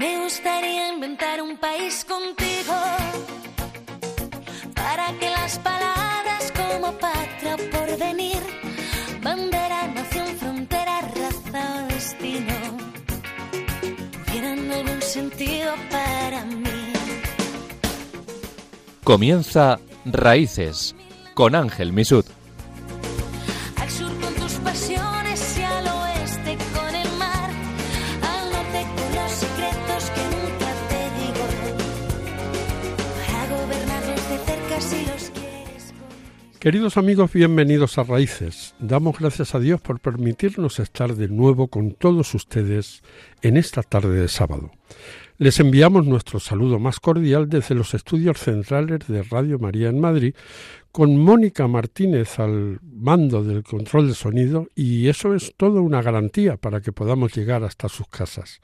Me gustaría inventar un país contigo para que las palabras como patria por venir, bandera, nación, frontera, raza o destino tuvieran algún sentido para mí. Comienza Raíces con Ángel Misud. Queridos amigos, bienvenidos a Raíces. Damos gracias a Dios por permitirnos estar de nuevo con todos ustedes en esta tarde de sábado. Les enviamos nuestro saludo más cordial desde los estudios centrales de Radio María en Madrid, con Mónica Martínez al mando del control de sonido, y eso es toda una garantía para que podamos llegar hasta sus casas.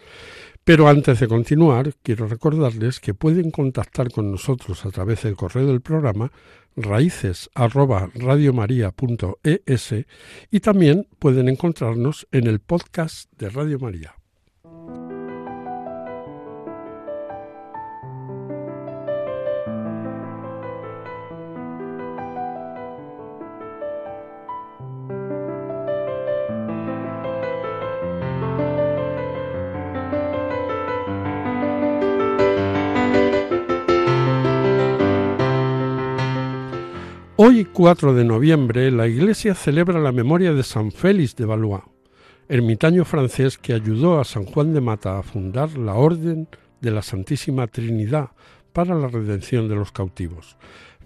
Pero antes de continuar, quiero recordarles que pueden contactar con nosotros a través del correo del programa raíces y también pueden encontrarnos en el podcast de Radio María. Hoy, 4 de noviembre, la Iglesia celebra la memoria de San Félix de Valois, ermitaño francés que ayudó a San Juan de Mata a fundar la Orden de la Santísima Trinidad para la redención de los cautivos.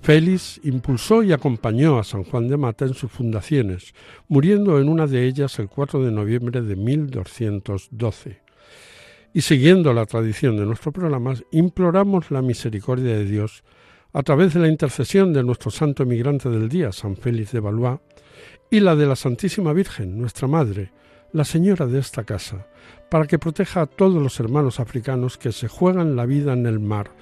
Félix impulsó y acompañó a San Juan de Mata en sus fundaciones, muriendo en una de ellas el 4 de noviembre de 1212. Y siguiendo la tradición de nuestro programa, imploramos la misericordia de Dios a través de la intercesión de nuestro santo emigrante del día, San Félix de Valois, y la de la Santísima Virgen, nuestra Madre, la Señora de esta casa, para que proteja a todos los hermanos africanos que se juegan la vida en el mar,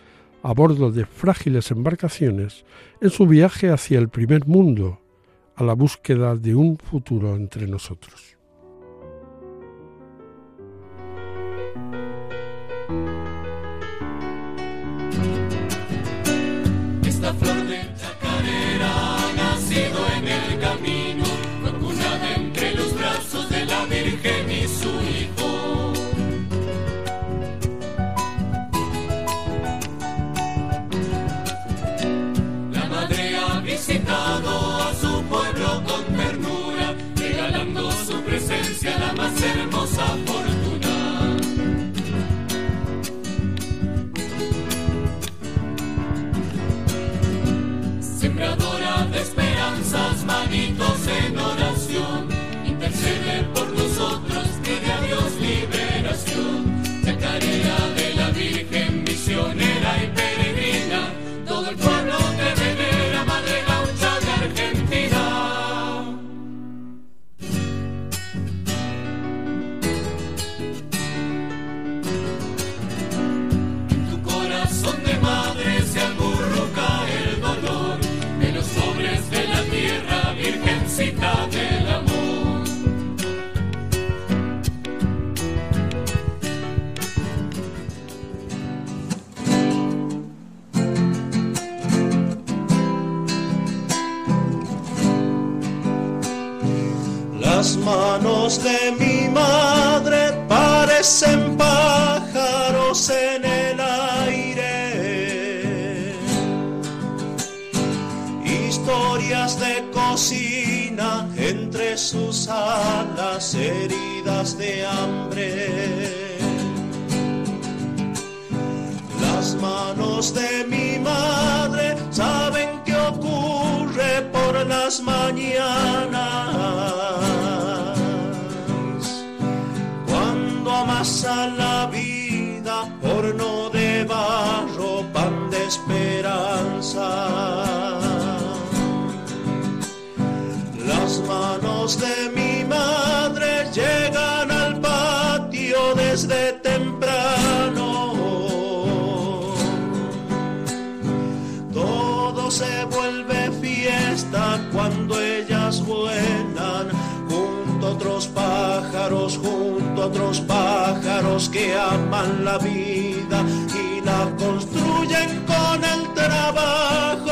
a bordo de frágiles embarcaciones, en su viaje hacia el primer mundo, a la búsqueda de un futuro entre nosotros. Más hermosa la vida y la construyen con el trabajo.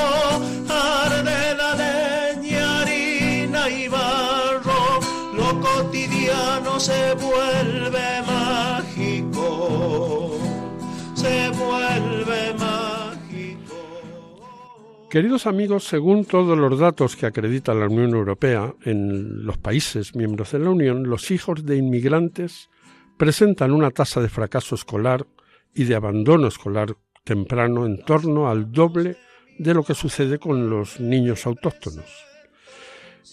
Arde la leña, harina y barro, lo cotidiano se vuelve mágico, se vuelve mágico. Queridos amigos, según todos los datos que acredita la Unión Europea, en los países miembros de la Unión, los hijos de inmigrantes presentan una tasa de fracaso escolar y de abandono escolar temprano en torno al doble de lo que sucede con los niños autóctonos.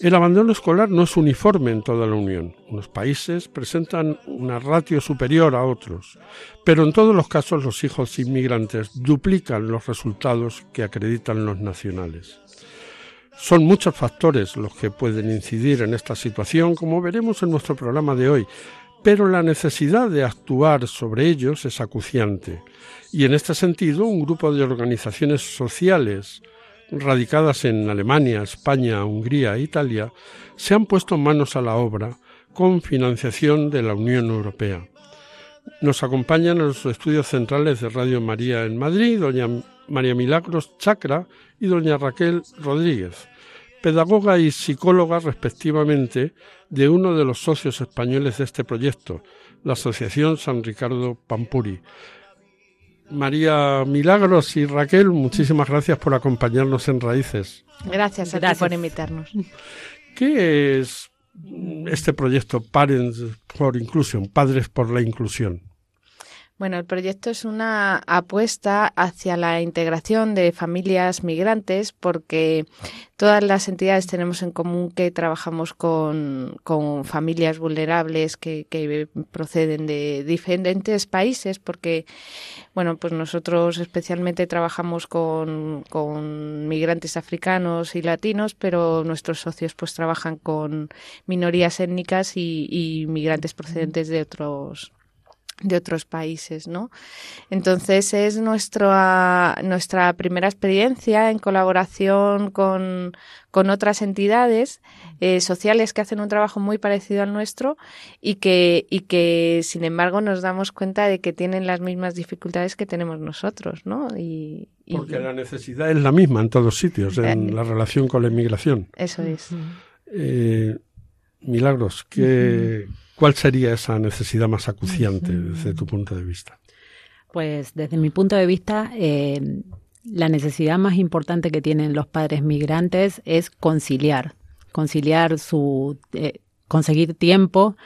El abandono escolar no es uniforme en toda la Unión. Unos países presentan una ratio superior a otros, pero en todos los casos los hijos inmigrantes duplican los resultados que acreditan los nacionales. Son muchos factores los que pueden incidir en esta situación, como veremos en nuestro programa de hoy, pero la necesidad de actuar sobre ellos es acuciante. Y en este sentido, un grupo de organizaciones sociales radicadas en Alemania, España, Hungría e Italia se han puesto manos a la obra con financiación de la Unión Europea. Nos acompañan en los estudios centrales de Radio María en Madrid, doña María Milagros Chacra y doña Raquel Rodríguez, pedagoga y psicóloga respectivamente de uno de los socios españoles de este proyecto, la Asociación San Ricardo Pampuri. María Milagros y Raquel, muchísimas gracias por acompañarnos en Raíces. Gracias a ti por invitarnos. ¿Qué es este proyecto Parents for Inclusion, Padres por la Inclusión? Bueno, el proyecto es una apuesta hacia la integración de familias migrantes porque todas las entidades tenemos en común que trabajamos con, con familias vulnerables que, que, proceden de diferentes países porque, bueno, pues nosotros especialmente trabajamos con, con migrantes africanos y latinos, pero nuestros socios pues trabajan con minorías étnicas y, y migrantes procedentes de otros de otros países, ¿no? Entonces es nuestra, nuestra primera experiencia en colaboración con, con otras entidades eh, sociales que hacen un trabajo muy parecido al nuestro y que, y que, sin embargo, nos damos cuenta de que tienen las mismas dificultades que tenemos nosotros, ¿no? Y, y Porque la necesidad es la misma en todos sitios, en eh, la relación con la inmigración. Eso es. Eh, Milagros, ¿qué, ¿cuál sería esa necesidad más acuciante desde tu punto de vista? Pues desde mi punto de vista, eh, la necesidad más importante que tienen los padres migrantes es conciliar, conciliar su, eh, conseguir tiempo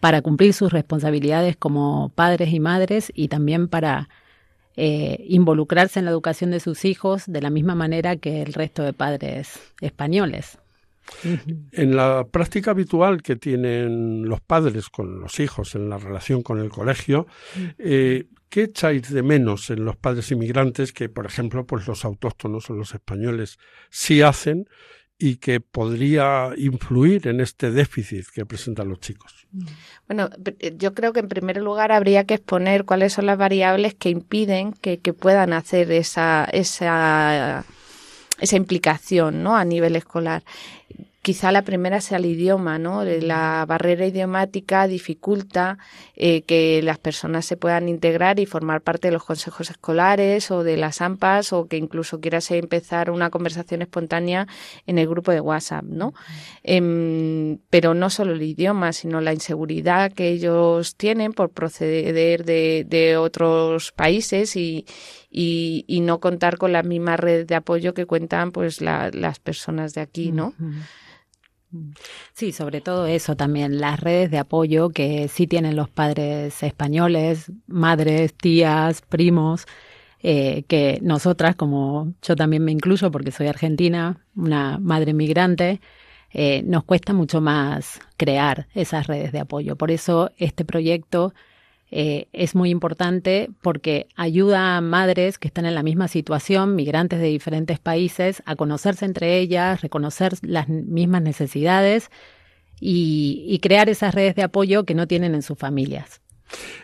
para cumplir sus responsabilidades como padres y madres y también para eh, involucrarse en la educación de sus hijos de la misma manera que el resto de padres españoles. En la práctica habitual que tienen los padres con los hijos en la relación con el colegio, eh, ¿qué echáis de menos en los padres inmigrantes que, por ejemplo, pues los autóctonos o los españoles sí hacen y que podría influir en este déficit que presentan los chicos? Bueno, yo creo que en primer lugar habría que exponer cuáles son las variables que impiden que, que puedan hacer esa, esa esa implicación ¿no? a nivel escolar. Quizá la primera sea el idioma, ¿no? La barrera idiomática dificulta eh, que las personas se puedan integrar y formar parte de los consejos escolares o de las AMPAs o que incluso quieras empezar una conversación espontánea en el grupo de WhatsApp, ¿no? Eh, pero no solo el idioma, sino la inseguridad que ellos tienen por proceder de, de otros países y, y, no contar con la misma red de apoyo que cuentan pues la, las personas de aquí, ¿no? Sí, sobre todo eso también, las redes de apoyo que sí tienen los padres españoles, madres, tías, primos, eh, que nosotras, como yo también me incluyo porque soy argentina, una madre migrante, eh, nos cuesta mucho más crear esas redes de apoyo. Por eso este proyecto eh, es muy importante porque ayuda a madres que están en la misma situación, migrantes de diferentes países, a conocerse entre ellas, reconocer las mismas necesidades y, y crear esas redes de apoyo que no tienen en sus familias.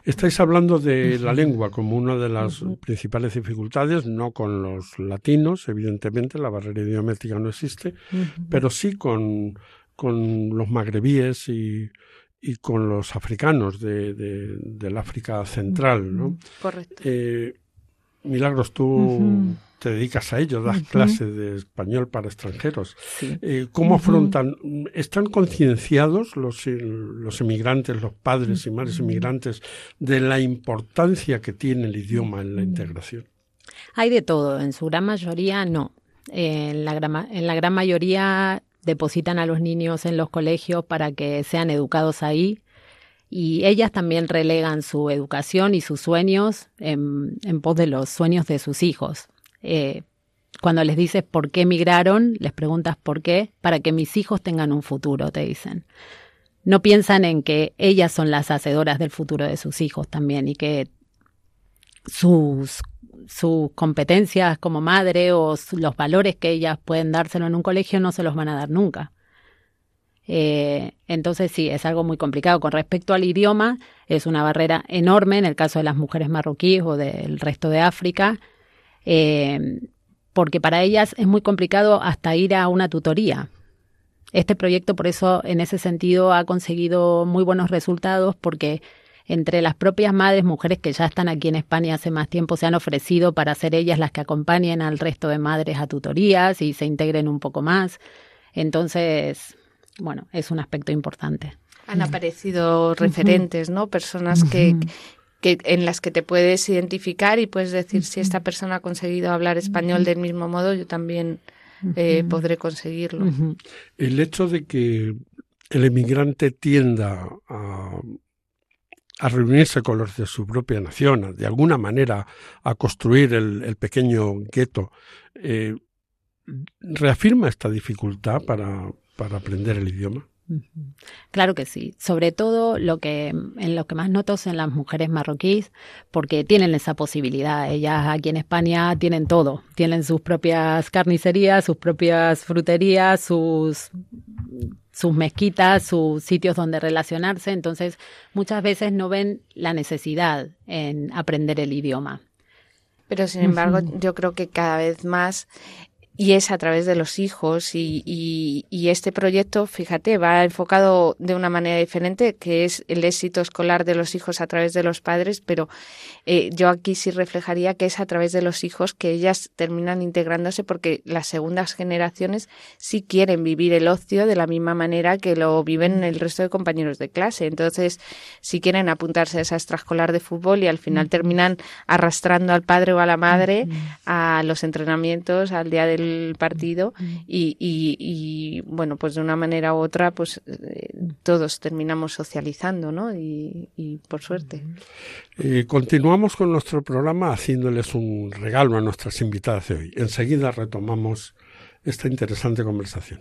Estáis hablando de la lengua como una de las principales dificultades, no con los latinos, evidentemente, la barrera idiomática no existe, pero sí con, con los magrebíes y, y con los africanos de, de- del África Central, ¿no? Correcto. Eh, Milagros, tú te dedicas a ello, das Ujú. clases de español para extranjeros. Sí. Eh, ¿Cómo afrontan? ¿Están concienciados los, eh, los emigrantes, los padres y madres inmigrantes, de la importancia que tiene el idioma en la integración? Hay de todo, en su gran mayoría no. En la gran, en la gran mayoría depositan a los niños en los colegios para que sean educados ahí y ellas también relegan su educación y sus sueños en, pos de los sueños de sus hijos. Eh, cuando les dices por qué emigraron, les preguntas por qué, para que mis hijos tengan un futuro, te dicen. No piensan en que ellas son las hacedoras del futuro de sus hijos también y que sus sus competencias como madre o los valores que ellas pueden dárselo en un colegio no se los van a dar nunca. Eh, entonces sí, es algo muy complicado. Con respecto al idioma, es una barrera enorme en el caso de las mujeres marroquíes o del resto de África, eh, porque para ellas es muy complicado hasta ir a una tutoría. Este proyecto, por eso, en ese sentido, ha conseguido muy buenos resultados porque entre las propias madres, mujeres que ya están aquí en España hace más tiempo, se han ofrecido para ser ellas las que acompañen al resto de madres a tutorías y se integren un poco más. Entonces, bueno, es un aspecto importante. Han aparecido referentes, ¿no? Personas que, que en las que te puedes identificar y puedes decir si esta persona ha conseguido hablar español del mismo modo, yo también eh, podré conseguirlo. El hecho de que el emigrante tienda a, a reunirse con los de su propia nación, de alguna manera a construir el, pequeño gueto, eh, reafirma esta dificultad para, para aprender el idioma. Claro que sí. Sobre todo lo que en lo que más noto es en las mujeres marroquíes, porque tienen esa posibilidad. Ellas aquí en España tienen todo. Tienen sus propias carnicerías, sus propias fruterías, sus sus mezquitas, sus sitios donde relacionarse. Entonces, muchas veces no ven la necesidad en aprender el idioma. Pero sin embargo, yo creo que cada vez más, y es a través de los hijos, y, y, y este proyecto, fíjate, va enfocado de una manera diferente, que es el éxito escolar de los hijos a través de los padres, pero eh, yo aquí sí reflejaría que es a través de los hijos que ellas terminan integrándose porque las segundas generaciones sí quieren vivir el ocio de la misma manera que lo viven el resto de compañeros de clase. Entonces, si quieren apuntarse a esa extraescolar de fútbol y al final terminan arrastrando al padre o a la madre a los entrenamientos, al día del partido y, y, y, bueno, pues de una manera u otra, pues eh, todos terminamos socializando, ¿no? Y, y por suerte. Eh, continuamos con nuestro programa haciéndoles un regalo a nuestras invitadas de hoy. Enseguida retomamos esta interesante conversación.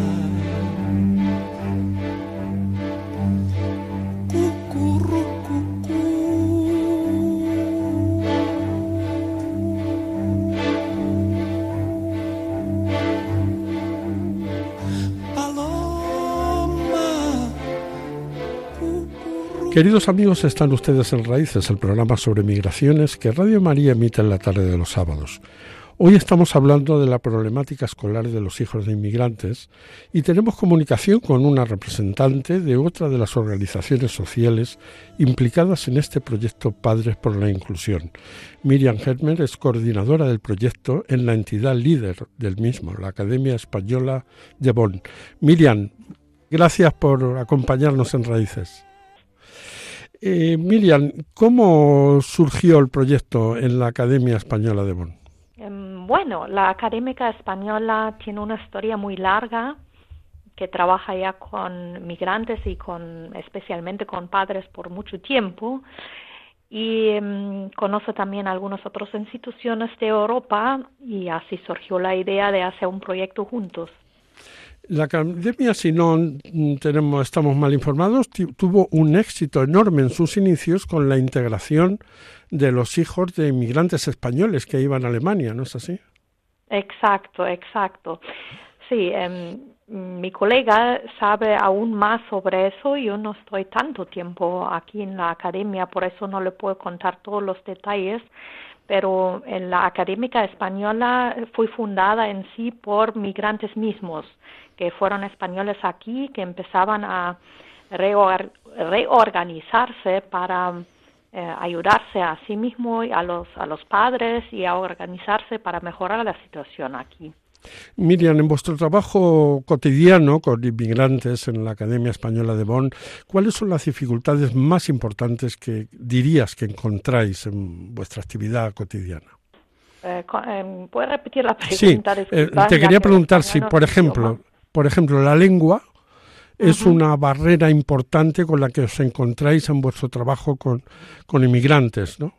Queridos amigos, están ustedes en Raíces, el programa sobre migraciones que Radio María emite en la tarde de los sábados. Hoy estamos hablando de la problemática escolar de los hijos de inmigrantes y tenemos comunicación con una representante de otra de las organizaciones sociales implicadas en este proyecto Padres por la Inclusión. Miriam Hermer es coordinadora del proyecto en la entidad líder del mismo, la Academia Española de Bonn. Miriam, gracias por acompañarnos en Raíces. Eh, Miriam, ¿cómo surgió el proyecto en la Academia Española de Bonn? Em, bueno, la Académica Española tiene una historia muy larga que trabaja ya con migrantes y con especialmente con padres por mucho tiempo y em, conoce también algunas otras instituciones de Europa y así surgió la idea de hacer un proyecto juntos. La academia, si no tenemos, estamos mal informados, tuvo un éxito enorme en sus inicios con la integración de los hijos de inmigrantes españoles que iban a Alemania, ¿no es así? Exacto, exacto. Sí, em, mi colega sabe aún más sobre eso. Yo no estoy tanto tiempo aquí en la academia, por eso no le puedo contar todos los detalles. Pero en la académica española fue fundada en sí por migrantes mismos que fueron españoles aquí, que empezaban a reorganizarse para eh, ayudarse a sí mismo y a los, a los padres y a organizarse para mejorar la situación aquí. Miriam, en vuestro trabajo cotidiano con inmigrantes en la Academia Española de Bonn, ¿cuáles son las dificultades más importantes que dirías que encontráis en vuestra actividad cotidiana? Eh, eh ¿Puedes repetir la pregunta? Sí, eh, te quería preguntar si, por ejemplo, por ejemplo, la lengua es una barrera importante con la que os encontráis en vuestro trabajo con, con inmigrantes, ¿no?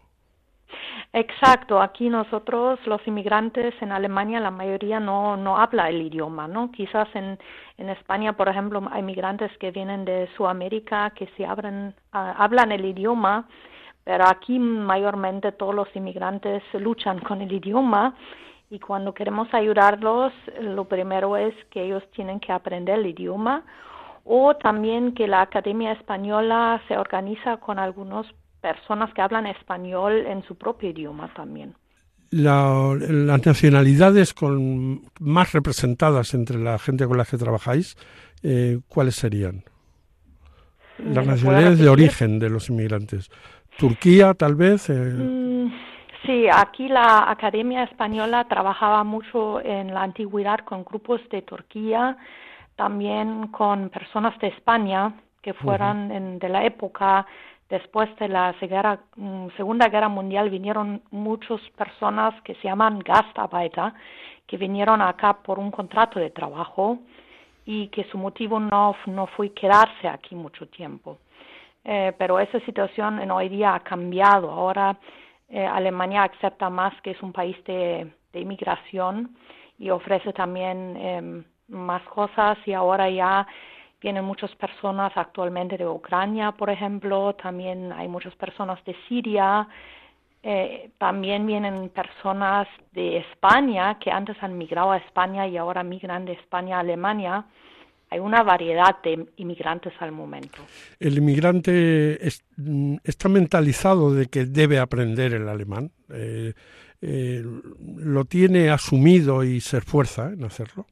Exacto, aquí nosotros los inmigrantes en Alemania la mayoría no, no habla el idioma, ¿no? Quizás en, en España, por ejemplo, hay migrantes que vienen de Sudamérica que sí hablan, ah, hablan el idioma, pero aquí mayormente todos los inmigrantes luchan con el idioma y cuando queremos ayudarlos, lo primero es que ellos tienen que aprender el idioma o también que la Academia Española se organiza con algunas personas que hablan español en su propio idioma también. las nacionalidades con, más representadas entre la gente con la que trabajáis, eh, ¿cuáles serían? Las nacionalidades de origen de los inmigrantes. Turquía, tal vez. Eh... Mm, Sí, aquí la Academia Española trabajaba mucho en la antigüedad con grupos de Turquía, también con personas de España que fueran de la época después de la mm, Segunda Guerra Mundial vinieron muchas personas que se llaman Gastarbeiter, que vinieron acá por un contrato de trabajo y que su motivo no, no fue quedarse aquí mucho tiempo. Eh, pero esa situación en hoy día ha cambiado. Ahora eh, Alemania acepta más que es un país de, inmigración y ofrece también em, más cosas y ahora ya vienen muchas personas actualmente de Ucrania, por ejemplo, también hay muchas personas de Siria, eh, también vienen personas de España que antes han migrado a España y ahora migran de España a Alemania hay una variedad de inmigrantes al momento. ¿El inmigrante mm, está mentalizado de que debe aprender el alemán? Eh, eh, ¿Lo tiene asumido y se esfuerza en hacerlo?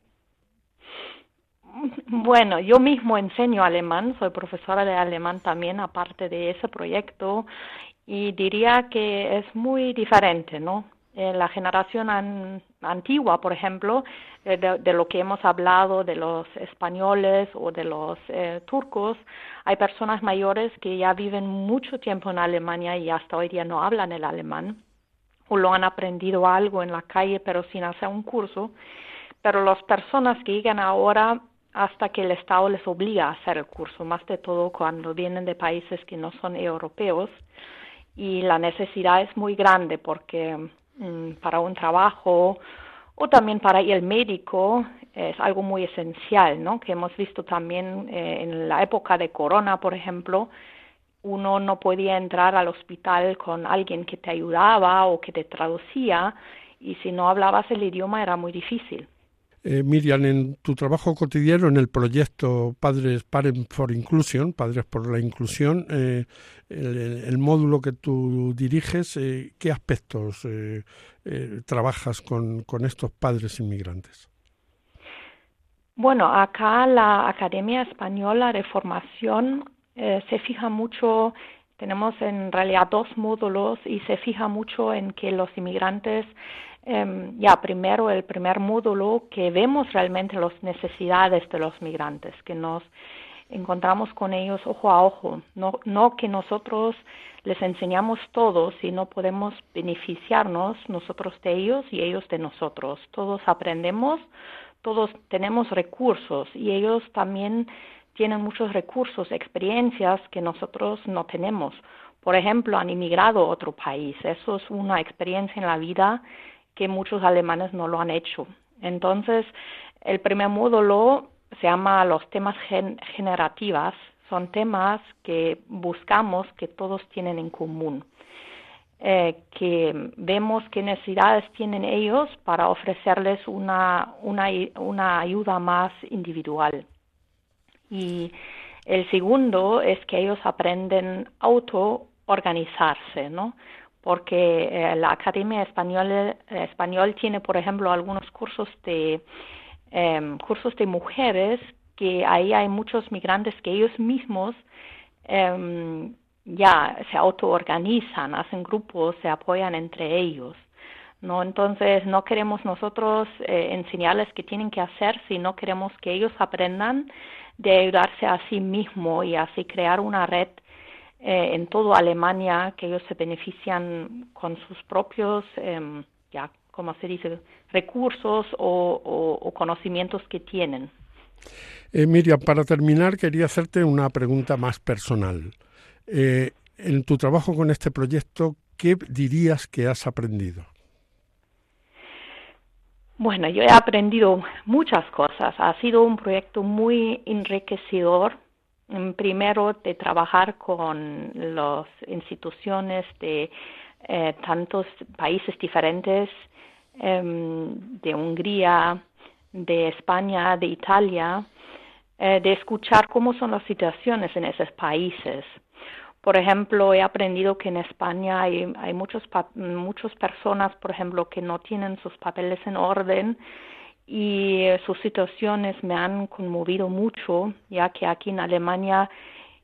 Bueno, yo mismo enseño alemán, soy profesora de alemán también, aparte de ese proyecto, y diría que es muy diferente, ¿no? En la generación antigua, por ejemplo, eh, de, lo que hemos hablado de los españoles o de los eh, turcos, hay personas mayores que ya viven mucho tiempo en Alemania y hasta hoy día no hablan el alemán o lo han aprendido algo en la calle pero sin hacer un curso. Pero las personas que llegan ahora hasta que el Estado les obliga a hacer el curso, más de todo cuando vienen de países que no son europeos y la necesidad es muy grande porque para un trabajo o también para al médico es algo muy esencial, ¿no? Que hemos visto también eh, en la época de corona, por ejemplo, uno no podía entrar al hospital con alguien que te ayudaba o que te traducía y si no hablabas el idioma era muy difícil. Eh, Miriam, en tu trabajo cotidiano en el proyecto Padres Parent for Inclusion, Padres por la Inclusión, eh, el, módulo que tú diriges, eh, ¿qué aspectos eh, trabajas con, con estos padres inmigrantes? Bueno, acá la Academia Española de Formación se fija mucho, tenemos en realidad dos módulos y se fija mucho en que los inmigrantes Em, ya primero el primer módulo que vemos realmente las necesidades de los migrantes, que nos encontramos con ellos ojo a ojo, no, no que nosotros les enseñamos todo, sino podemos beneficiarnos nosotros de ellos y ellos de nosotros. Todos aprendemos, todos tenemos recursos y ellos también tienen muchos recursos, experiencias que nosotros no tenemos. Por ejemplo, han inmigrado a otro país. Eso es una experiencia en la vida que muchos alemanes no lo han hecho. Entonces, el primer módulo se llama los temas generativas. Son temas que buscamos que todos tienen en común. Eh, que vemos qué necesidades tienen ellos para ofrecerles una, una, una ayuda más individual. Y el segundo es que ellos aprenden auto organizarse, ¿no? Porque eh, la Academia Española, Español tiene, por ejemplo, algunos cursos de em, cursos de mujeres que ahí hay muchos migrantes que ellos mismos em, ya se autoorganizan, hacen grupos, se apoyan entre ellos. ¿no? Entonces, no queremos nosotros eh, enseñarles qué tienen que hacer, sino queremos que ellos aprendan de ayudarse a sí mismos y así crear una red eh, en toda Alemania que ellos se benefician con sus propios, eh, ya, como se dice, recursos o, conocimientos que tienen. Eh, Miriam, para terminar quería hacerte una pregunta más personal. Eh, en tu trabajo con este proyecto, ¿qué dirías que has aprendido? Bueno, yo he aprendido muchas cosas. Ha sido un proyecto muy enriquecedor primero de trabajar con las instituciones de eh, tantos países diferentes, em, de Hungría, de España, de Italia, eh, de escuchar cómo son las situaciones en esos países. Por ejemplo, he aprendido que en España hay, hay muchos, muchas personas, por ejemplo, que no tienen sus papeles en orden y eh, sus situaciones me han conmovido mucho, ya que aquí en Alemania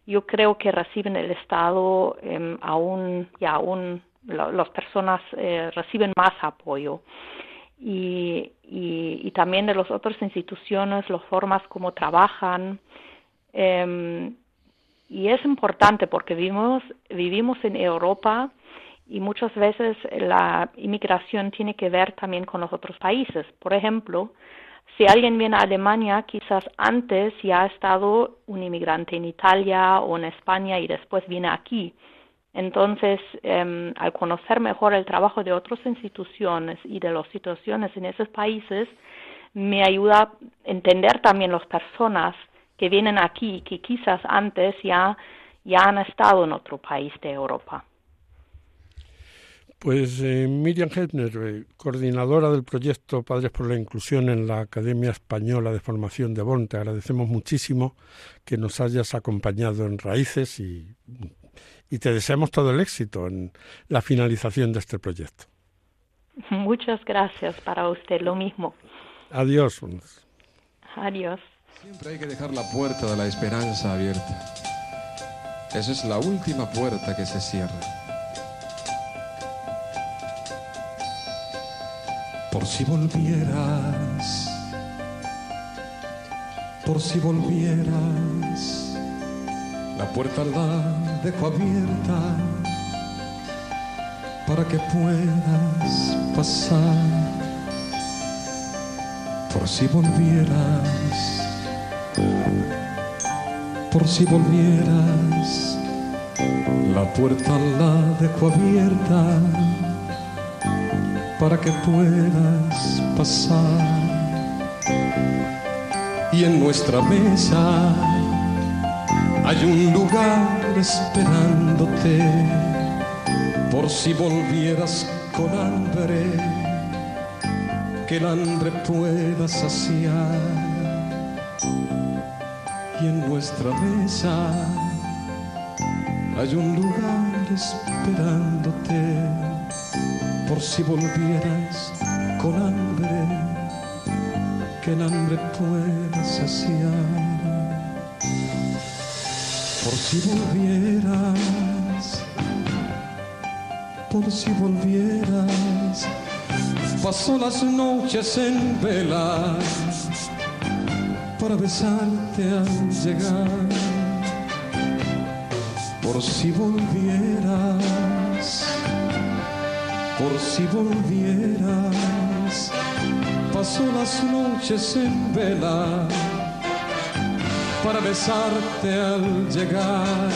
yo creo que reciben el Estado eh, aún, ya aún las personas eh, reciben más apoyo. Y, y, y, también de las otras instituciones, las formas como trabajan. Eh, y es importante porque vivimos, vivimos en Europa y muchas veces la inmigración tiene que ver también con los otros países. Por ejemplo, si alguien viene a Alemania, quizás antes ya ha estado un inmigrante en Italia o en España y después viene aquí. Entonces, em, al conocer mejor el trabajo de otras instituciones y de las situaciones en esos países, me ayuda a entender también las personas que vienen aquí, que quizás antes ya, ya han estado en otro país de Europa. Pues eh, Miriam Hebner, eh, coordinadora del proyecto Padres por la Inclusión en la Academia Española de Formación de Bonn, te agradecemos muchísimo que nos hayas acompañado en Raíces y, y te deseamos todo el éxito en la finalización de este proyecto. Muchas gracias para usted, lo mismo. Adiós. Adiós. Siempre hay que dejar la puerta de la esperanza abierta. Esa es la última puerta que se cierra. Por si volvieras, por si volvieras, la puerta la dejo abierta para que puedas pasar. Por si volvieras. Por si volvieras, la puerta la dejo abierta para que puedas pasar. Y en nuestra mesa hay un lugar esperándote por si volvieras con hambre, que el hambre pueda saciar y en nuestra mesa hay un lugar esperándote por si volvieras con hambre, que el hambre pueda saciar. Por si volvieras, por si volvieras, paso las noches en velas para besarte al llegar, por si volvieras, por si volvieras, paso las noches en vela para besarte al llegar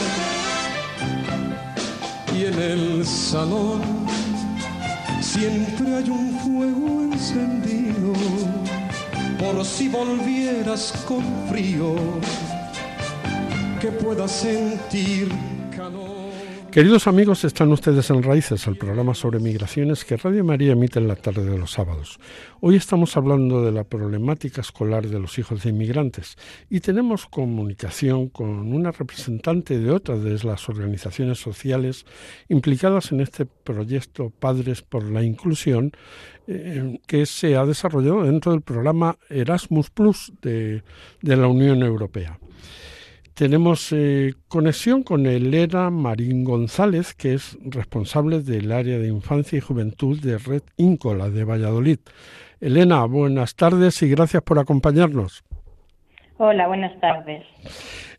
y en el salón siempre hay un fuego encendido por si volvieras con frío, que puedas sentir. Queridos amigos, están ustedes en Raíces, el programa sobre migraciones que Radio María emite en la tarde de los sábados. Hoy estamos hablando de la problemática escolar de los hijos de inmigrantes y tenemos comunicación con una representante de otra de las organizaciones sociales implicadas en este proyecto Padres por la Inclusión eh, que se ha desarrollado dentro del programa Erasmus Plus de, la Unión Europea. Tenemos eh, conexión con Elena Marín González, que es responsable del área de infancia y juventud de Red Íncola de Valladolid. Elena, buenas tardes y gracias por acompañarnos. Hola, buenas tardes.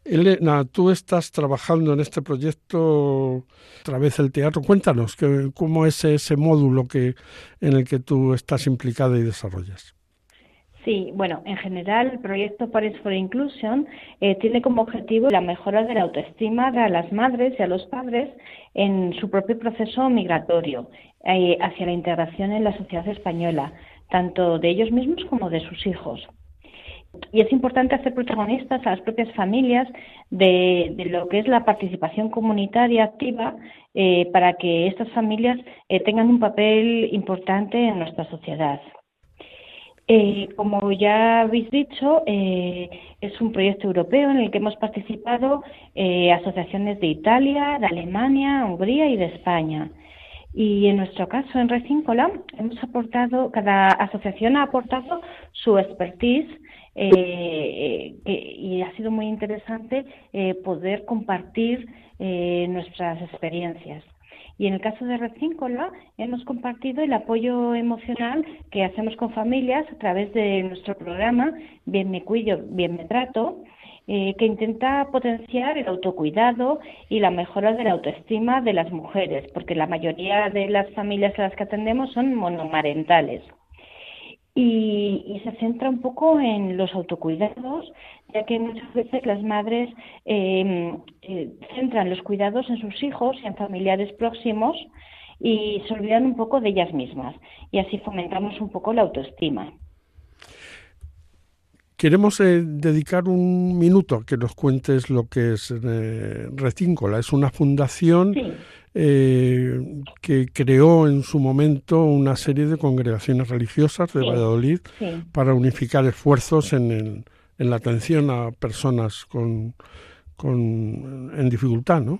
Elena, tú estás trabajando en este proyecto a través del teatro. Cuéntanos que, cómo es ese módulo que, en el que tú estás implicada y desarrollas. Sí, bueno, en general el proyecto Paris for Inclusion eh, tiene como objetivo la mejora de la autoestima de las madres y a los padres en su propio proceso migratorio eh, hacia la integración en la sociedad española, tanto de ellos mismos como de sus hijos. Y es importante hacer protagonistas a las propias familias de, lo que es la participación comunitaria activa eh, para que estas familias tengan un papel importante en nuestra sociedad. Eh, como ya habéis dicho, es un proyecto europeo en el que hemos participado asociaciones de Italia, de Alemania, Hungría y de España. Y en nuestro caso, en Recíncola, hemos aportado, cada asociación ha aportado su expertise eh, y ha sido muy interesante eh, poder compartir eh, nuestras experiencias. Y en el caso de Red hemos compartido el apoyo emocional que hacemos con familias a través de nuestro programa Bien me cuido, bien me trato, eh, que intenta potenciar el autocuidado y la mejora de la autoestima de las mujeres, porque la mayoría de las familias a las que atendemos son monomarentales y, se centra un poco en los autocuidados, ya que muchas veces las madres em, eh, centran los cuidados en sus hijos y en familiares próximos y se olvidan un poco de ellas mismas y así fomentamos un poco la autoestima. Queremos eh, dedicar un minuto a que nos cuentes lo que es eh, Recíncola. Es una fundación eh, que creó en su momento una serie de congregaciones religiosas de Valladolid para unificar esfuerzos en, en, la atención a personas con, con en dificultad, ¿no?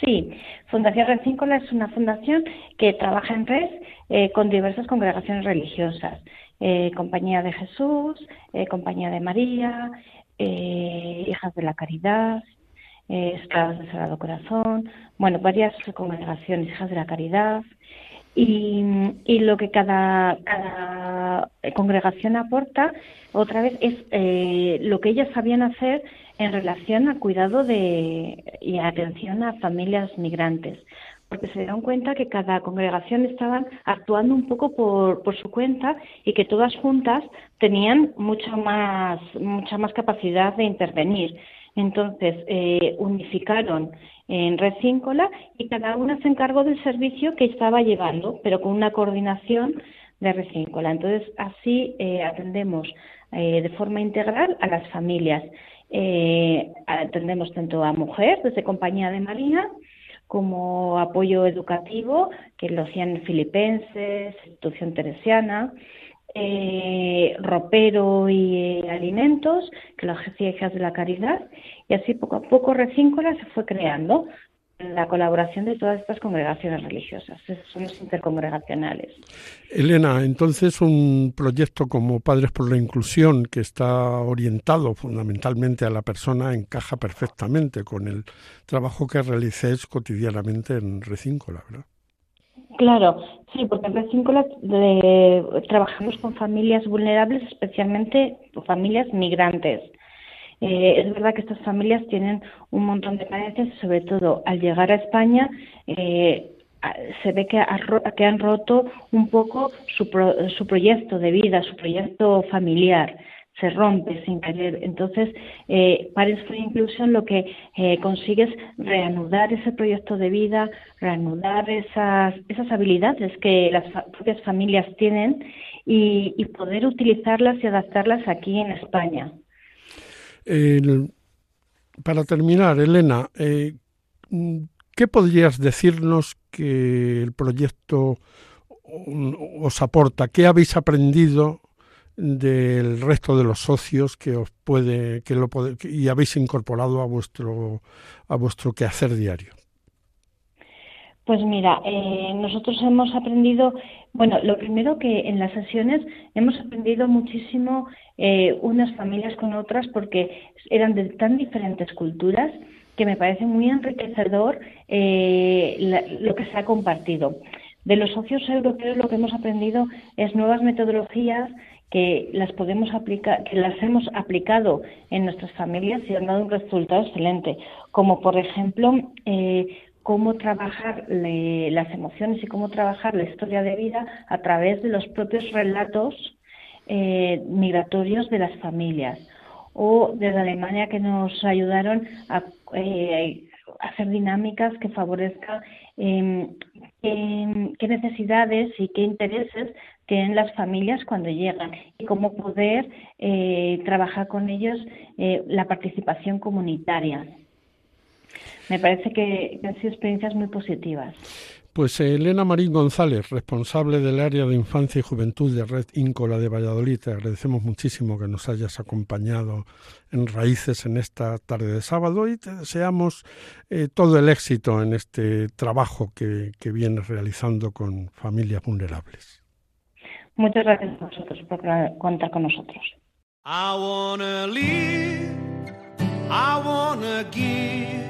Sí, Fundación Recíncola es una fundación que trabaja en red eh, con diversas congregaciones religiosas. eh, Compañía de Jesús, eh, Compañía de María, Hijas de la Caridad, eh, Esclavas del Sagrado Corazón, bueno, varias congregaciones, Hijas de la Caridad, y, y lo que cada, cada congregación aporta, otra vez, es eh, lo que ellas sabían hacer en relación al cuidado de, y atención a familias migrantes porque se dieron cuenta que cada congregación estaba actuando un poco por, por su cuenta y que todas juntas tenían mucha más, mucha más capacidad de intervenir. Entonces, eh, unificaron en Red Cíncola y cada una se encargó del servicio que estaba llevando, pero con una coordinación de Red Cíncola. Entonces, así eh, atendemos eh, de forma integral a las familias. Eh, atendemos tanto a mujer, desde Compañía de Marina, como apoyo educativo, que lo hacían filipenses, institución teresiana, eh, ropero y eh, alimentos, que lo hacía de la Caridad, y así poco a poco Recíncola se fue creando la colaboración de todas estas congregaciones religiosas, son los intercongregacionales. Elena, entonces un proyecto como Padres por la Inclusión, que está orientado fundamentalmente a la persona, encaja perfectamente con el trabajo que realicéis cotidianamente en Recíncola, ¿verdad? Claro, sí, porque en Recíncola eh, trabajamos con familias vulnerables, especialmente familias migrantes. Eh, es verdad que estas familias tienen un montón de carencias, sobre todo al llegar a España eh, se ve que, que, han roto un poco su, su proyecto de vida, su proyecto familiar se rompe sin querer. Entonces, eh, Parents for Inclusion lo que eh, consigue es reanudar ese proyecto de vida, reanudar esas, esas habilidades que las propias familias tienen y, poder utilizarlas y adaptarlas aquí en España. Para terminar, Elena, eh, ¿qué podrías decirnos que el proyecto os aporta? ¿Qué habéis aprendido del resto de los socios que os puede que lo puede, y habéis incorporado a vuestro a vuestro quehacer diario? Pues mira, eh, nosotros hemos aprendido, bueno, lo primero que en las sesiones hemos aprendido muchísimo eh, unas familias con otras porque eran de tan diferentes culturas que me parece muy enriquecedor eh, lo que se ha compartido. De los socios europeos lo que hemos aprendido es nuevas metodologías que las podemos aplicar, que las hemos aplicado en nuestras familias y han dado un resultado excelente, como por ejemplo eh, cómo trabajar las emociones y cómo trabajar la historia de vida a través de los propios relatos eh, migratorios de las familias o desde Alemania que nos ayudaron a eh, hacer dinámicas que favorezcan eh, qué necesidades y qué intereses tienen las familias cuando llegan y cómo poder eh, trabajar con ellos eh, la participación comunitaria. Me parece que, que han sido experiencias muy positivas. Pues eh, Elena Marín González, responsable del área de infancia y juventud de Red Íncola de Valladolid, te agradecemos muchísimo que nos hayas acompañado en Raíces en esta tarde de sábado y te deseamos eh, todo el éxito en este trabajo que, que vienes realizando con familias vulnerables. Muchas gracias a vosotros por contar con nosotros. I wanna live, I wanna give.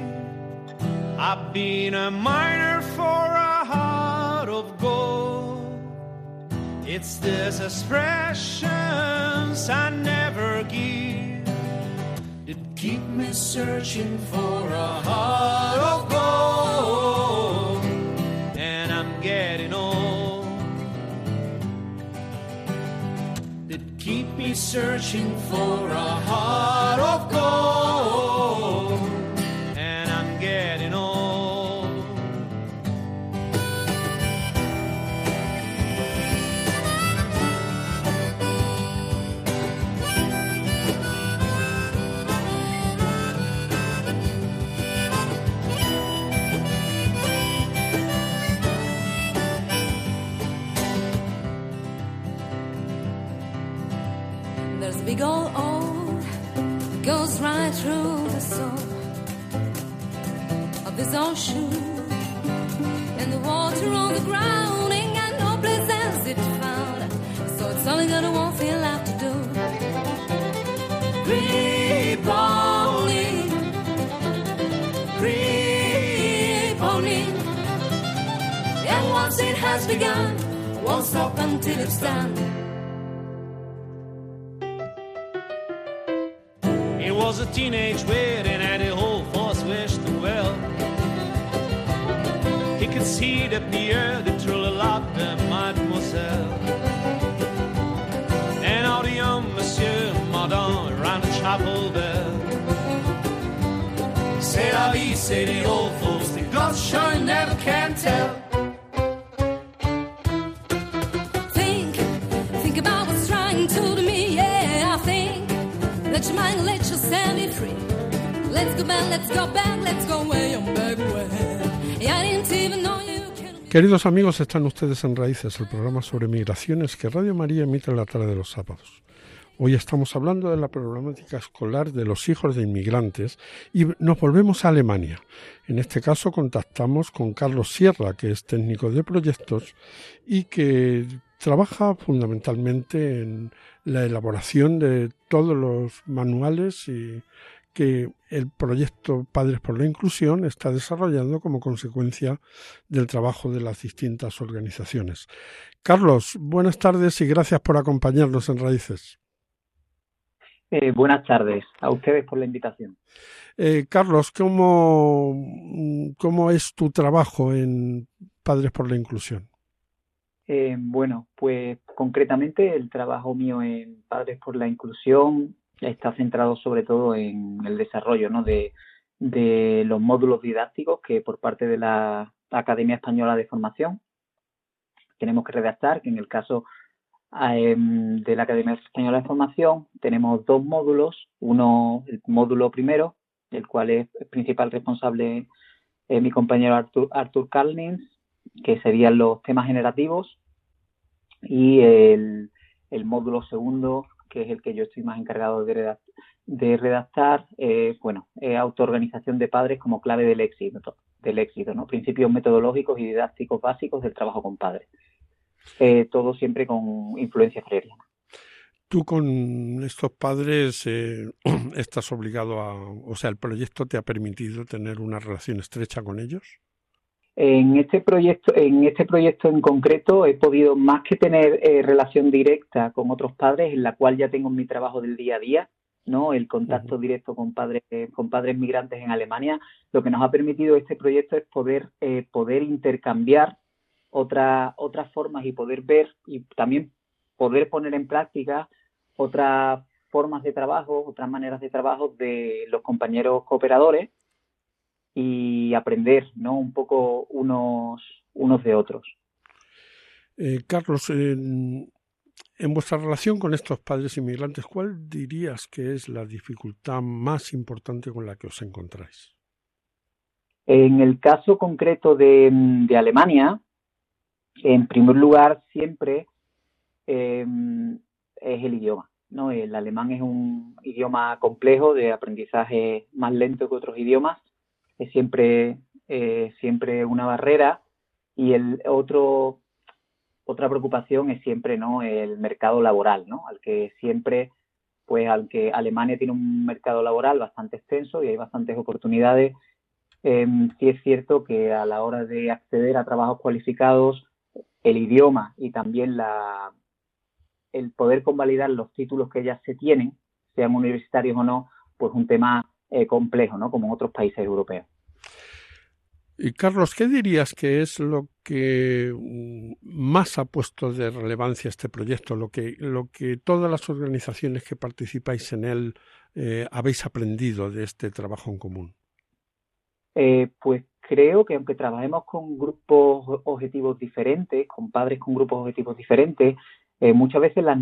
I've been a miner for a heart of gold. It's these expressions I never give that keep me searching for a heart of gold. Searching for a heart of gold. This ocean, and the water on the ground ain't got no place else it found. So it's only I won't feel left to do. Creep on in. Creep on in. And once it has begun, won't stop until it's done. La vie, say the old folks, the God sure never can tell. Think, think about what's trying to do me. Yeah, I think. Let your mind, let yourself be free. Let's go back, let's go back, let's go way on back way. Yeah, I didn't even know you. Queridos amigos, están ustedes en Raíces, el programa sobre migraciones que Radio María emite en la tarde de los sábados. Hoy estamos hablando de la problemática escolar de los hijos de inmigrantes y nos volvemos a Alemania. En este caso contactamos con Carlos Sierra, que es técnico de proyectos y que trabaja fundamentalmente en la elaboración de todos los manuales y que el proyecto Padres por la Inclusión está desarrollando como consecuencia del trabajo de las distintas organizaciones. Carlos, buenas tardes y gracias por acompañarnos en Raíces. Eh, buenas tardes a ustedes por la invitación. Eh, Carlos, ¿cómo, ¿cómo es tu trabajo en Padres por la Inclusión? Eh, bueno, pues concretamente el trabajo mío en Padres por la Inclusión está centrado sobre todo en el desarrollo ¿no? de, de los módulos didácticos que por parte de la Academia Española de Formación tenemos que redactar, que en el caso de la Academia Española de Formación tenemos dos módulos, uno, el módulo primero, del cual es principal responsable eh, mi compañero Artur, Artur que serían los temas generativos, y el, el módulo segundo, que es el que yo estoy más encargado de redactar, de redactar eh, bueno, eh, autoorganización de padres como clave del éxito, del éxito, ¿no? Principios metodológicos y didácticos básicos del trabajo con padres. Eh, todo siempre con influencia freudiana. Tú con estos padres eh, estás obligado a, o sea, el proyecto te ha permitido tener una relación estrecha con ellos. En este proyecto, en este proyecto en concreto, he podido más que tener eh, relación directa con otros padres, en la cual ya tengo mi trabajo del día a día, ¿no? El contacto uh -huh. directo con padres, con padres migrantes en Alemania. Lo que nos ha permitido este proyecto es poder, eh, poder intercambiar otra, otras formas y poder ver y también poder poner en práctica otras formas de trabajo, otras maneras de trabajo de los compañeros cooperadores y aprender ¿no? un poco unos, unos de otros. Eh, Carlos, en, en vuestra relación con estos padres inmigrantes, ¿cuál dirías que es la dificultad más importante con la que os encontráis? En el caso concreto de, de Alemania, en primer lugar, siempre eh, es el idioma. ¿no? El alemán es un idioma complejo, de aprendizaje más lento que otros idiomas. Es siempre, eh, siempre una barrera. Y el otro, otra preocupación es siempre ¿no? el mercado laboral, ¿no? al que siempre, pues, al que Alemania tiene un mercado laboral bastante extenso y hay bastantes oportunidades. Eh, sí es cierto que a la hora de acceder a trabajos cualificados, el idioma y también la, el poder convalidar los títulos que ya se tienen, sean universitarios o no, pues un tema eh, complejo, ¿no? Como en otros países europeos. Y Carlos, ¿qué dirías que es lo que más ha puesto de relevancia este proyecto, lo que, lo que todas las organizaciones que participáis en él eh, habéis aprendido de este trabajo en común? Eh, pues creo que aunque trabajemos con grupos objetivos diferentes, con padres con grupos objetivos diferentes, eh, muchas veces las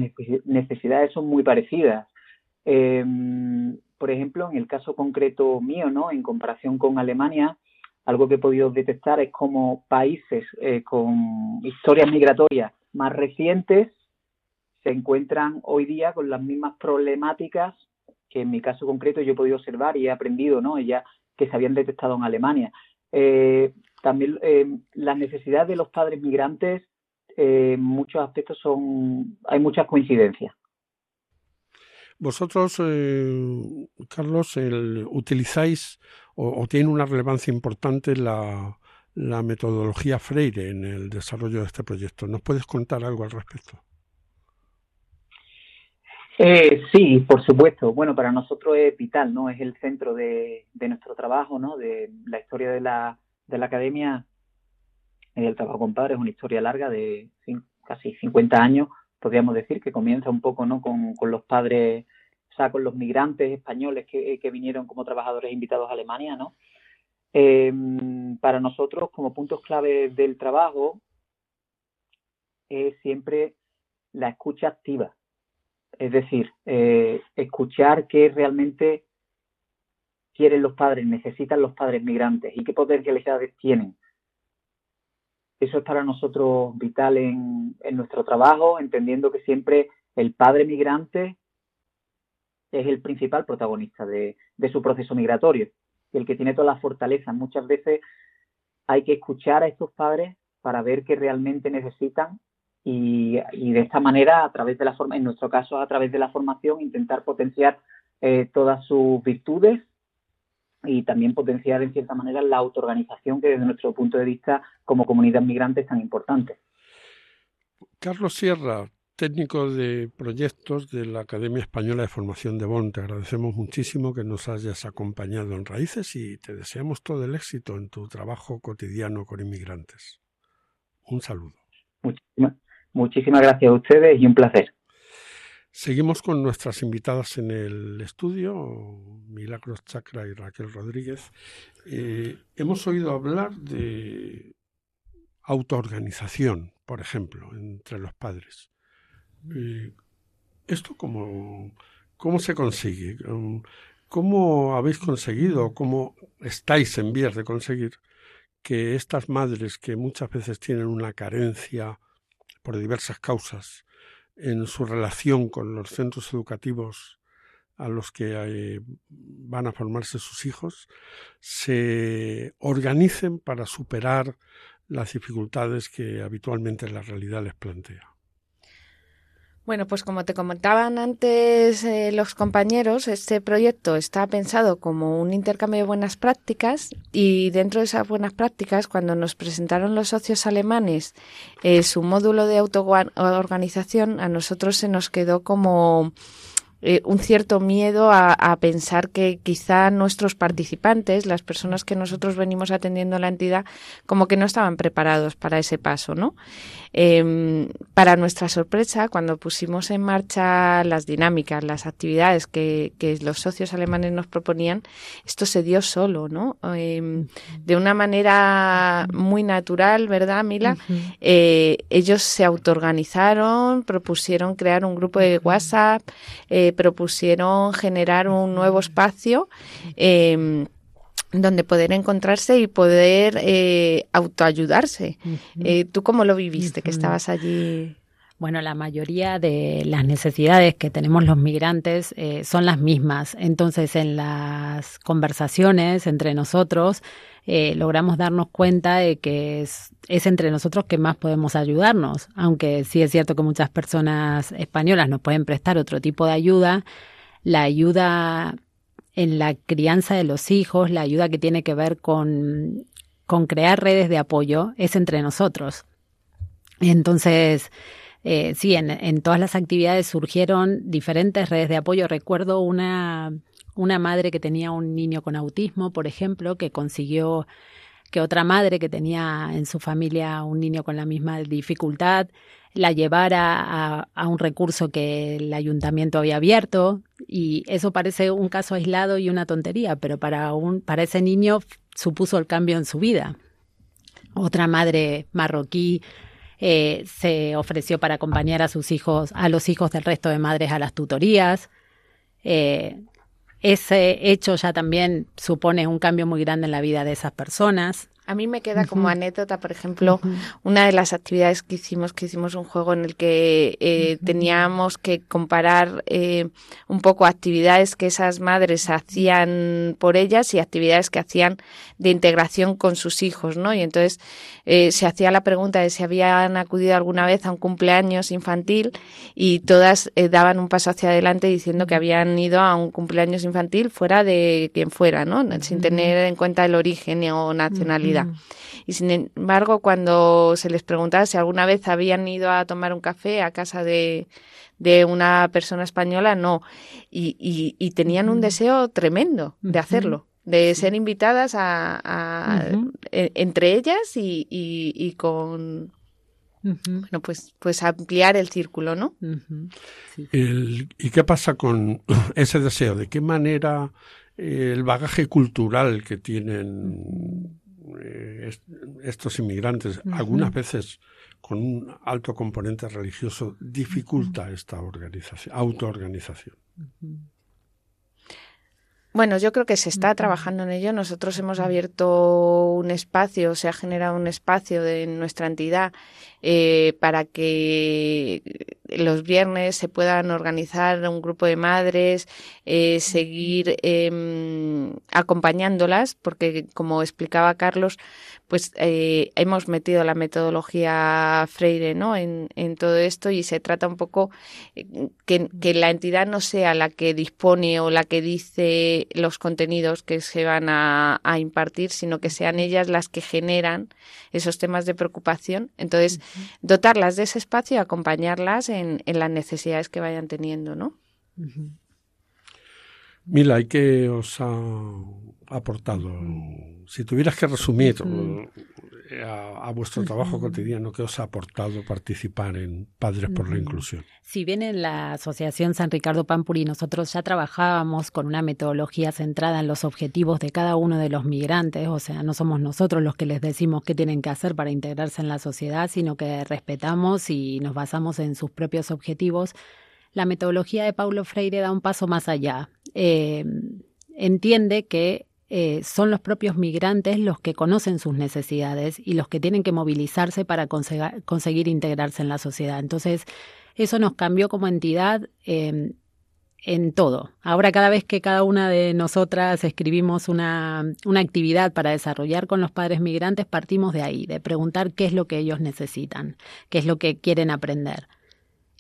necesidades son muy parecidas. Eh, por ejemplo, en el caso concreto mío, ¿no? En comparación con Alemania, algo que he podido detectar es como países eh, con historias migratorias más recientes se encuentran hoy día con las mismas problemáticas que en mi caso concreto yo he podido observar y he aprendido, ¿no? Ya que se habían detectado en Alemania. Eh, también eh, las necesidades de los padres migrantes eh, muchos aspectos son, hay muchas coincidencias. Vosotros, eh, Carlos, el, utilizáis o, o, tiene una relevancia importante la, la metodología Freire en el desarrollo de este proyecto. ¿Nos puedes contar algo al respecto? Eh, sí, por supuesto. Bueno, para nosotros es vital, ¿no? Es el centro de, nuestro trabajo, ¿no? De la historia de la, de la academia. El trabajo con padres es una historia larga de casi 50 años, podríamos decir, que comienza un poco, ¿no? Con, los padres, o sea, con los migrantes españoles que, vinieron como trabajadores invitados a Alemania, ¿no? Eh, para nosotros, como puntos clave del trabajo, es siempre la escucha activa. Es decir, eh, escuchar qué realmente quieren los padres, necesitan los padres migrantes y qué potencialidades tienen. Eso es para nosotros vital en, en nuestro trabajo, entendiendo que siempre el padre migrante es el principal protagonista de, de su proceso migratorio y el que tiene todas las fortalezas. Muchas veces hay que escuchar a estos padres para ver qué realmente necesitan y, y, de esta manera, a través de la forma, en nuestro caso, a través de la formación, intentar potenciar eh, todas sus virtudes y también potenciar en cierta manera la autoorganización que desde nuestro punto de vista como comunidad migrante es tan importante. Carlos Sierra, técnico de proyectos de la Academia Española de Formación de Bonn. Te agradecemos muchísimo que nos hayas acompañado en Raíces y te deseamos todo el éxito en tu trabajo cotidiano con inmigrantes. Un saludo. Muchísimas, muchísimas gracias a ustedes y un placer. Seguimos con nuestras invitadas en el estudio, Milagros Chacra y Raquel Rodríguez. Eh, hemos oído hablar de autoorganización, por ejemplo, entre los padres. Eh, ¿Esto cómo, cómo se consigue? ¿Cómo habéis conseguido, cómo estáis en vías de conseguir que estas madres que muchas veces tienen una carencia por diversas causas en su relación con los centros educativos a los que eh, van a formarse sus hijos, se organicen para superar las dificultades que habitualmente la realidad les plantea? Bueno, pues como te comentaban antes eh, los compañeros, este proyecto está pensado como un intercambio de buenas prácticas y dentro de esas buenas prácticas, cuando nos presentaron los socios alemanes eh, su módulo de autoorganización, a nosotros se nos quedó como eh, un cierto miedo a, a, pensar que quizá nuestros participantes, las personas que nosotros venimos atendiendo la entidad, como que no estaban preparados para ese paso, ¿no? Eh, para nuestra sorpresa, cuando pusimos en marcha las dinámicas, las actividades que, que los socios alemanes nos proponían, esto se dio solo, ¿no? Eh, de una manera muy natural, ¿verdad, Mila? Uh -huh. ellos se autoorganizaron, propusieron crear un grupo de WhatsApp, eh, propusieron generar un nuevo espacio eh, donde poder encontrarse y poder eh, autoayudarse. Uh -huh. ¿Tú cómo lo viviste, uh -huh. que estabas allí? Bueno, la mayoría de las necesidades que tenemos los migrantes eh, son las mismas. Entonces, en las conversaciones entre nosotros, eh, logramos darnos cuenta de que es, es, entre nosotros que más podemos ayudarnos. Aunque sí es cierto que muchas personas españolas nos pueden prestar otro tipo de ayuda, la ayuda en la crianza de los hijos, la ayuda que tiene que ver con, con crear redes de apoyo, es entre nosotros. Entonces, eh, sí, en, en, todas las actividades surgieron diferentes redes de apoyo. Recuerdo una, una madre que tenía un niño con autismo, por ejemplo, que consiguió que otra madre que tenía en su familia un niño con la misma dificultad la llevara a, a, un recurso que el ayuntamiento había abierto y eso parece un caso aislado y una tontería, pero para un para ese niño supuso el cambio en su vida. Otra madre marroquí eh, se ofreció para acompañar a sus hijos, a los hijos del resto de madres a las tutorías. Eh, ese hecho ya también supone un cambio muy grande en la vida de esas personas. A mí me queda como anécdota, por ejemplo, una de las actividades que hicimos, que hicimos un juego en el que eh, teníamos que comparar eh, un poco actividades que esas madres hacían por ellas y actividades que hacían de integración con sus hijos, ¿no? Y entonces eh, se hacía la pregunta de si habían acudido alguna vez a un cumpleaños infantil y todas daban un paso hacia adelante diciendo que habían ido a un cumpleaños infantil fuera de quien fuera, ¿no? Sin tener en cuenta el origen o nacionalidad. Y sin embargo, cuando se les preguntaba si alguna vez habían ido a tomar un café a casa de, de una persona española, no. Y, y, tenían un deseo tremendo de hacerlo, de ser invitadas a, e, entre ellas y, y con bueno, pues, pues ampliar el círculo, ¿no? ¿Y qué pasa con ese deseo? ¿De qué manera eh, el bagaje cultural que tienen eh, estos inmigrantes, algunas veces con un alto componente religioso, dificulta esta organización, autoorganización. Bueno, yo creo que se está trabajando en ello. Nosotros hemos abierto un espacio, se ha generado un espacio de nuestra entidad eh, para que los viernes se puedan organizar un grupo de madres, eh, seguir eh, acompañándolas, porque como explicaba Carlos, pues eh, hemos metido la metodología Freire ¿no? en, en todo esto y se trata un poco eh, que, que, la entidad no sea la que dispone o la que dice los contenidos que se van a, a impartir, sino que sean ellas las que generan esos temas de preocupación. Entonces, dotarlas de ese espacio y acompañarlas en, en, las necesidades que vayan teniendo, ¿no? Mila, ¿y qué os ha aportado? Si tuvieras que resumir a, vuestro trabajo cotidiano, ¿qué os ha aportado participar en Padres por la Inclusión? Si bien en la Asociación San Ricardo Pampuri nosotros ya trabajábamos con una metodología centrada en los objetivos de cada uno de los migrantes, o sea, no somos nosotros los que les decimos qué tienen que hacer para integrarse en la sociedad, sino que respetamos y nos basamos en sus propios objetivos, la metodología de Paulo Freire da un paso más allá. Eh, entiende que eh, son los propios migrantes los que conocen sus necesidades y los que tienen que movilizarse para conseguir integrarse en la sociedad. Entonces, eso nos cambió como entidad em, en todo. Ahora cada vez que cada una de nosotras escribimos una, una actividad para desarrollar con los padres migrantes, partimos de ahí, de preguntar qué es lo que ellos necesitan, qué es lo que quieren aprender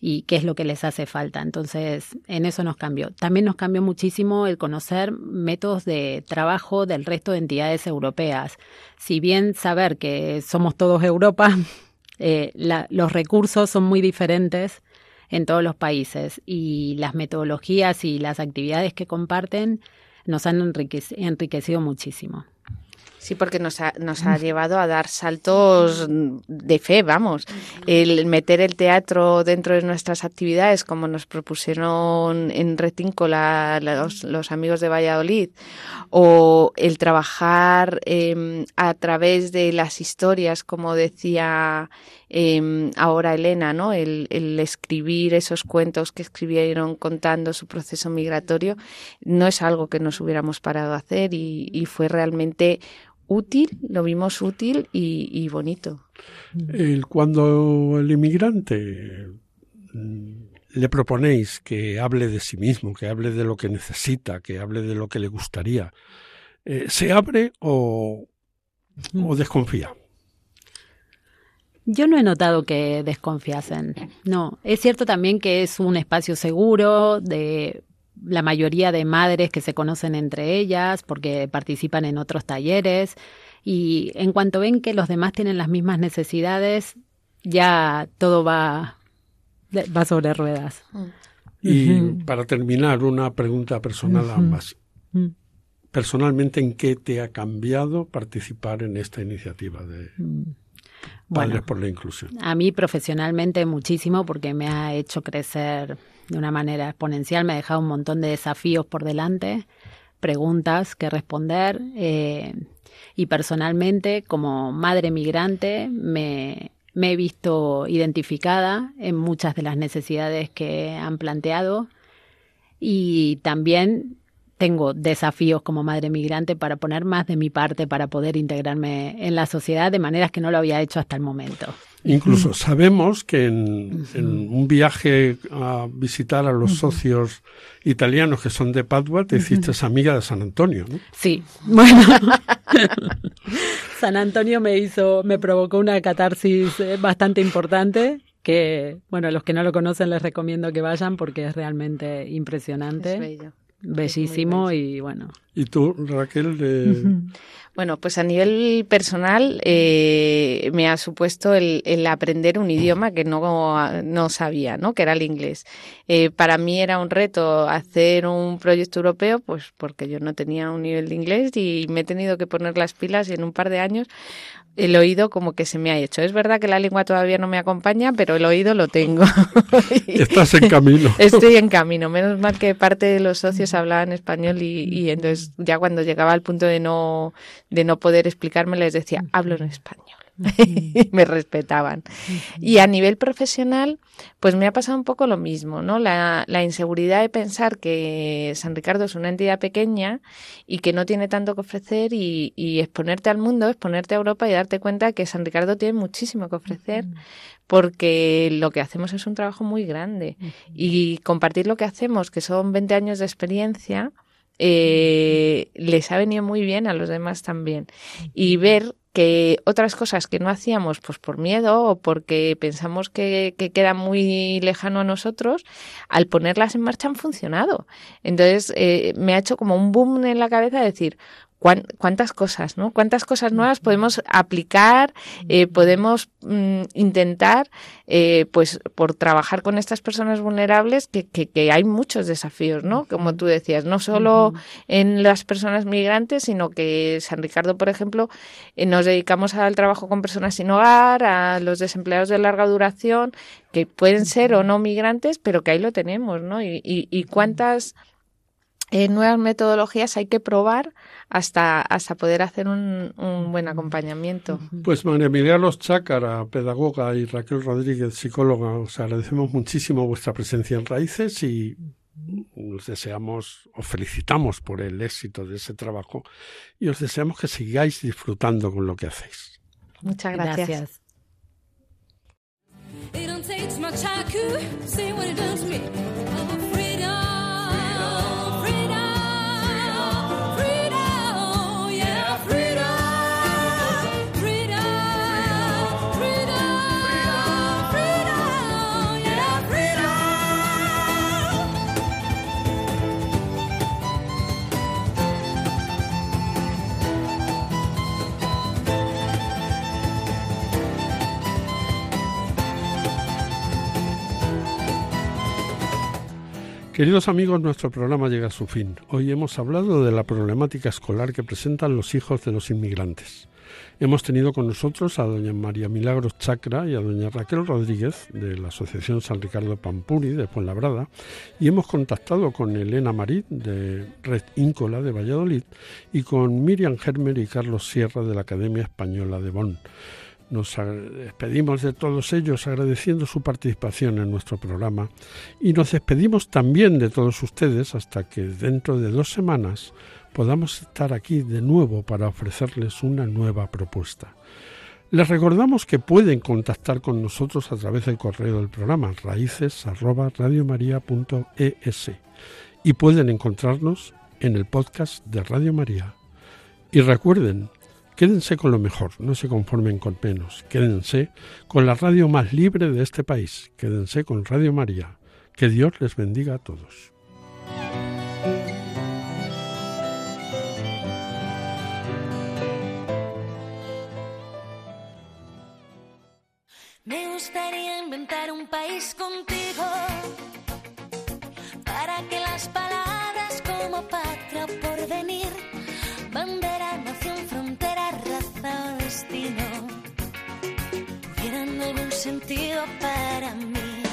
y qué es lo que les hace falta. Entonces, en eso nos cambió. También nos cambió muchísimo el conocer métodos de trabajo del resto de entidades europeas. Si bien saber que somos todos Europa, eh, los recursos son muy diferentes en todos los países y las metodologías y las actividades que comparten nos han enriquecido muchísimo. Sí, porque nos ha, nos ha llevado a dar saltos de fe, vamos. El meter el teatro dentro de nuestras actividades, como nos propusieron en Retíncola los, los amigos de Valladolid, o el trabajar eh, a través de las historias, como decía eh, ahora Elena, ¿no? El, el escribir esos cuentos que escribieron contando su proceso migratorio, no es algo que nos hubiéramos parado a hacer y fue realmente útil, lo vimos útil y, bonito. El, cuando el inmigrante mm, le proponéis que hable de sí mismo, que hable de lo que necesita, que hable de lo que le gustaría, eh, ¿se abre o, o desconfía? Yo no he notado que desconfiasen. No, es cierto también que es un espacio seguro de la mayoría de madres que se conocen entre ellas porque participan en otros talleres y en cuanto ven que los demás tienen las mismas necesidades, ya todo va, va sobre ruedas. Y para terminar, una pregunta personal a ambas. Mm. Personalmente, ¿en qué te ha cambiado participar en esta iniciativa de mm. Padres por la Inclusión? A mí profesionalmente muchísimo porque me ha hecho crecer de una manera exponencial, me ha dejado un montón de desafíos por delante, preguntas que responder eh, y personalmente como madre migrante me, me he visto identificada en muchas de las necesidades que han planteado y también tengo desafíos como madre migrante para poner más de mi parte para poder integrarme en la sociedad de maneras que no lo había hecho hasta el momento. Incluso sabemos que en, un viaje a visitar a los socios italianos que son de Padua, te hiciste amiga de San Antonio, ¿no? Sí, bueno. San Antonio me hizo, me provocó una catarsis eh, bastante importante que, bueno, a los que no lo conocen les recomiendo que vayan porque es realmente impresionante. Es bello. Bellísimo y bueno. ¿Y tú, Raquel? Bueno, pues a nivel personal eh, me ha supuesto el, el, aprender un idioma que no, no sabía, ¿no? Que era el inglés. Eh, para mí era un reto hacer un proyecto europeo, pues porque yo no tenía un nivel de inglés y me he tenido que poner las pilas y en un par de años el oído como que se me ha hecho. Es verdad que la lengua todavía no me acompaña, pero el oído lo tengo. Estás en camino. Estoy en camino. Menos mal que parte de los socios hablaban español y, y entonces ya cuando llegaba al punto de no, de no poder explicarme les decía, hablo en español. Y me respetaban. Y a nivel profesional, pues me ha pasado un poco lo mismo, ¿no? La, la, inseguridad de pensar que San Ricardo es una entidad pequeña y que no tiene tanto que ofrecer y, y exponerte al mundo, exponerte a Europa y darte cuenta que San Ricardo tiene muchísimo que ofrecer porque lo que hacemos es un trabajo muy grande. Y compartir lo que hacemos, que son 20 años de experiencia, eh, les ha venido muy bien a los demás también. Y ver que otras cosas que no hacíamos pues por miedo o porque pensamos que, que, queda muy lejano a nosotros, al ponerlas en marcha han funcionado. Entonces eh, me ha hecho como un boom en la cabeza de decir, cuántas cosas, ¿no? Cuántas cosas nuevas podemos aplicar, eh, podemos mm, intentar, eh, pues, por trabajar con estas personas vulnerables, que, que, que, hay muchos desafíos, ¿no? Como tú decías, no solo en las personas migrantes, sino que San Ricardo, por ejemplo, eh, nos dedicamos al trabajo con personas sin hogar, a los desempleados de larga duración, que pueden ser o no migrantes, pero que ahí lo tenemos, ¿no? Y, y, y cuántas eh, nuevas metodologías hay que probar hasta, hasta poder hacer un, un buen acompañamiento. Pues María Los Chácara, pedagoga, y Raquel Rodríguez, psicóloga, os agradecemos muchísimo vuestra presencia en Raíces y os deseamos, os felicitamos por el éxito de ese trabajo y os deseamos que sigáis disfrutando con lo que hacéis. Muchas gracias. gracias. Queridos amigos, nuestro programa llega a su fin. Hoy hemos hablado de la problemática escolar que presentan los hijos de los inmigrantes. Hemos tenido con nosotros a doña María Milagros Chacra y a doña Raquel Rodríguez de la Asociación San Ricardo Pampuri de Fuenlabrada y hemos contactado con Elena Marit de Red Íncola de Valladolid y con Miriam Germer y Carlos Sierra de la Academia Española de Bonn. Nos despedimos de todos ellos agradeciendo su participación en nuestro programa y nos despedimos también de todos ustedes hasta que dentro de dos semanas podamos estar aquí de nuevo para ofrecerles una nueva propuesta. Les recordamos que pueden contactar con nosotros a través del correo del programa raíces@radiomaria.es y pueden encontrarnos en el podcast de Radio María. Y recuerden, Quédense con lo mejor, no se conformen con menos. Quédense con la radio más libre de este país. Quédense con Radio María. Que Dios les bendiga a todos. Me gustaría inventar un país contigo para que las palabras como destino tuvieran algún sentido para mí.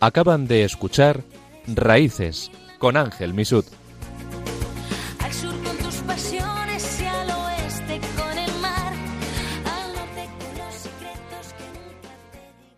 Acaban de escuchar Raíces con Ángel Misut.